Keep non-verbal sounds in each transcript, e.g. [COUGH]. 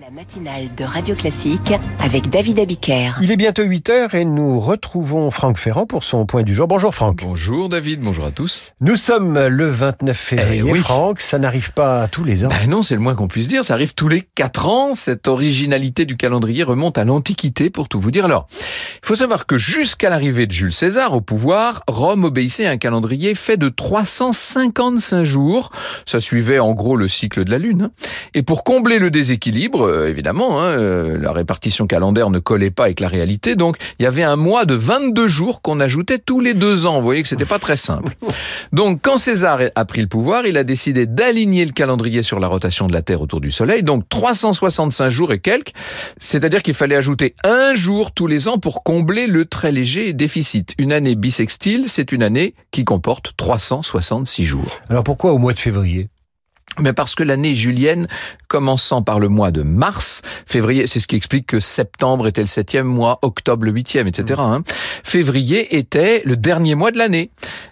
La matinale de Radio Classique avec David Abiker. Il est bientôt 8 heures et nous retrouvons Franck Ferrand pour son point du jour. Bonjour Franck. Bonjour David, bonjour à tous. Nous sommes le 29 février. Eh oui. Franck, ça n'arrive pas tous les ans. Ben non, c'est le moins qu'on puisse dire, ça arrive tous les 4 ans. Cette originalité du calendrier remonte à l'Antiquité pour tout vous dire. Alors, il faut savoir que jusqu'à l'arrivée de Jules César au pouvoir, Rome obéissait à un calendrier fait de 355 jours. Ça suivait en gros le cycle de la Lune. hein. Et pour combler le déséquilibre, euh, évidemment, hein, euh, la répartition calendaire ne collait pas avec la réalité, donc il y avait un mois de 22 jours qu'on ajoutait tous les deux ans. Vous voyez que c'était pas très simple. [LAUGHS] Donc quand César a pris le pouvoir, il a décidé d'aligner le calendrier sur la rotation de la Terre autour du Soleil, donc 365 jours et quelques, c'est-à-dire qu'il fallait ajouter un jour tous les ans pour combler le très léger déficit. Une année bissextile, c'est une année qui comporte 366 jours. Alors pourquoi au mois de février? Mais parce que l'année julienne, commençant par le mois de mars, février, c'est ce qui explique que septembre était le septième mois, octobre le huitième, etc. hein. Février était le dernier mois de l'année.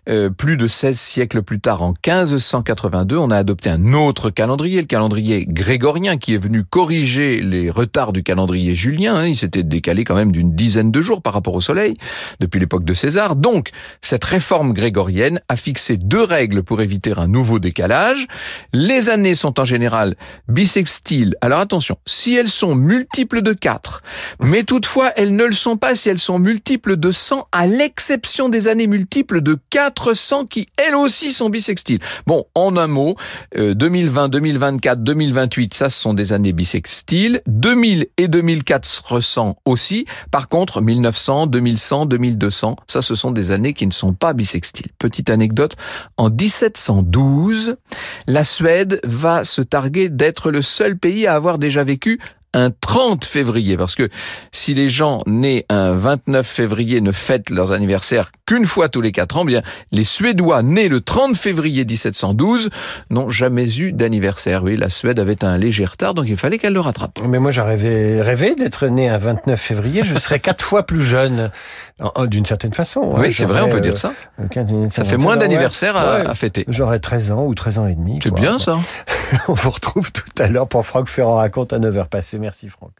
Euh, plus de 16 siècles plus tard, en 1582, on a adopté un autre calendrier, le calendrier grégorien, qui est venu corriger les retards du calendrier julien. hein. Il s'était décalé quand même d'une dizaine de jours par rapport au Soleil, depuis l'époque de César. Donc, cette réforme grégorienne a fixé deux règles pour éviter un nouveau décalage. Les années sont en général bissextiles. Alors attention, si elles sont multiples de 4, mais toutefois elles ne le sont pas si elles sont multiples de 100, à l'exception des années multiples de 400 qui elles aussi sont bissextiles. Bon, en un mot, euh, 2020, 2024, 2028, ça ce sont des années bissextiles. 2000 et 2400 aussi. Par contre, 1900, 2100, 2200, ça ce sont des années qui ne sont pas bissextiles. Petite anecdote, en 1712, la Suède va se targuer d'être le seul pays à avoir déjà vécu un 30 février, parce que si les gens nés un 29 février ne fêtent leurs anniversaires qu'une fois tous les quatre ans, bien les Suédois nés le 30 février 1712 n'ont jamais eu d'anniversaire. Oui, la Suède avait un léger retard, donc il fallait qu'elle le rattrape. Mais moi j'aurais rêvé, d'être né un 29 février. Je serais quatre fois plus jeune, d'une certaine façon. hein. Oui, c'est vrai, on peut euh, dire ça. d'une Ça fait moins d'anniversaires ouais. à, à fêter. J'aurais 13 ans ou 13 ans et demi. C'est bien ça. [LAUGHS] [LAUGHS] On vous retrouve tout à l'heure pour Franck Ferrand raconte à 9h passées. Merci Franck.